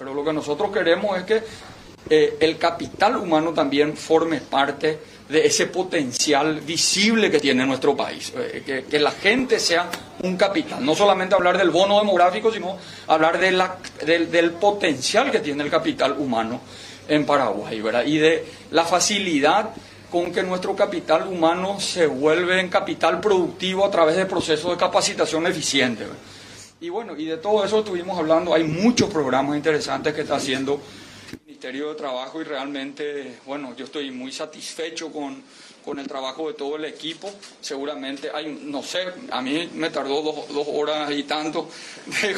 Pero lo que nosotros queremos es que eh, el capital humano también forme parte de ese potencial visible que tiene nuestro país, eh, que, la gente sea un capital, no solamente hablar del bono demográfico, sino hablar de la, del, del, potencial que tiene el capital humano en Paraguay, ¿verdad? Y de la facilidad con que nuestro capital humano se vuelve en capital productivo a través de procesos de capacitación eficiente. Y bueno, y de todo eso estuvimos hablando, hay muchos programas interesantes que está haciendo el Ministerio de Trabajo y realmente, bueno, yo estoy muy satisfecho con, con el trabajo de todo el equipo. Seguramente hay, no sé, a mí me tardó dos, dos horas y tanto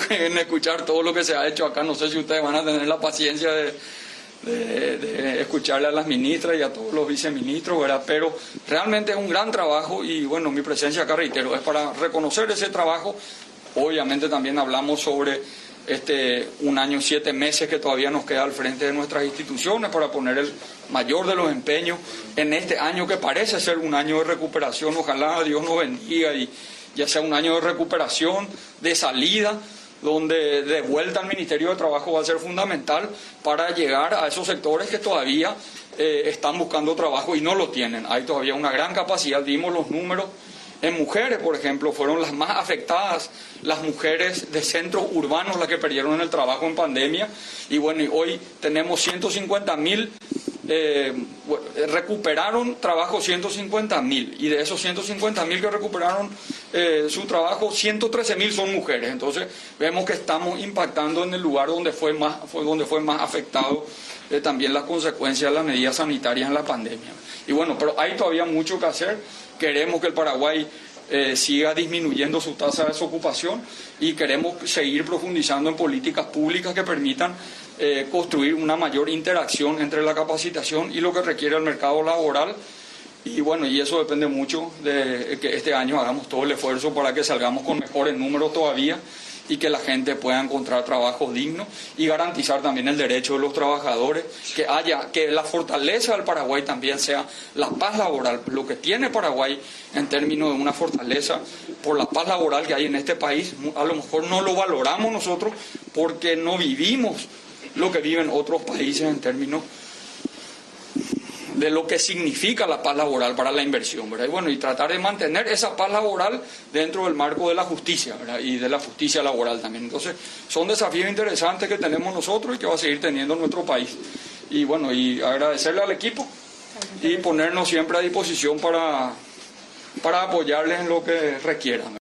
en escuchar todo lo que se ha hecho acá. No sé si ustedes van a tener la paciencia de, de, escucharle a las ministras y a todos los viceministros, ¿verdad? Pero realmente es un gran trabajo y bueno, mi presencia acá, reitero, es para reconocer ese trabajo Obviamente también hablamos sobre este un año, siete meses que todavía nos queda al frente de nuestras instituciones para poner el mayor de los empeños en este año que parece ser un año de recuperación. Ojalá Dios nos bendiga y ya sea un año de recuperación, de salida, donde de vuelta al Ministerio de Trabajo va a ser fundamental para llegar a esos sectores que todavía eh, están buscando trabajo y no lo tienen. Hay todavía una gran capacidad, dimos los números en mujeres, por ejemplo, fueron las más afectadas las mujeres de centros urbanos las que perdieron el trabajo en pandemia. Y bueno, hoy tenemos 150 mil, eh, recuperaron trabajo 150 mil. Y de esos 150 mil que recuperaron eh, su trabajo, 113 mil son mujeres. Entonces vemos que estamos impactando en el lugar donde fue más, fue donde fue más afectado eh, también las consecuencias de las medidas sanitarias en la pandemia. Y bueno, pero hay todavía mucho que hacer queremos que el Paraguay eh, siga disminuyendo su tasa de desocupación y queremos seguir profundizando en políticas públicas que permitan eh, construir una mayor interacción entre la capacitación y lo que requiere el mercado laboral. Y bueno, y eso depende mucho de que este año hagamos todo el esfuerzo para que salgamos con mejores números todavía y que la gente pueda encontrar trabajo digno y garantizar también el derecho de los trabajadores, que haya, que la fortaleza del Paraguay también sea la paz laboral, lo que tiene Paraguay en términos de una fortaleza por la paz laboral que hay en este país, a lo mejor no lo valoramos nosotros porque no vivimos lo que viven otros países en términos de lo que significa la paz laboral para la inversión, ¿verdad? Y bueno, y tratar de mantener esa paz laboral dentro del marco de la justicia, ¿verdad? Y de la justicia laboral también. Entonces, son desafíos interesantes que tenemos nosotros y que va a seguir teniendo nuestro país. Y bueno, y agradecerle al equipo y ponernos siempre a disposición para, para apoyarles en lo que requieran.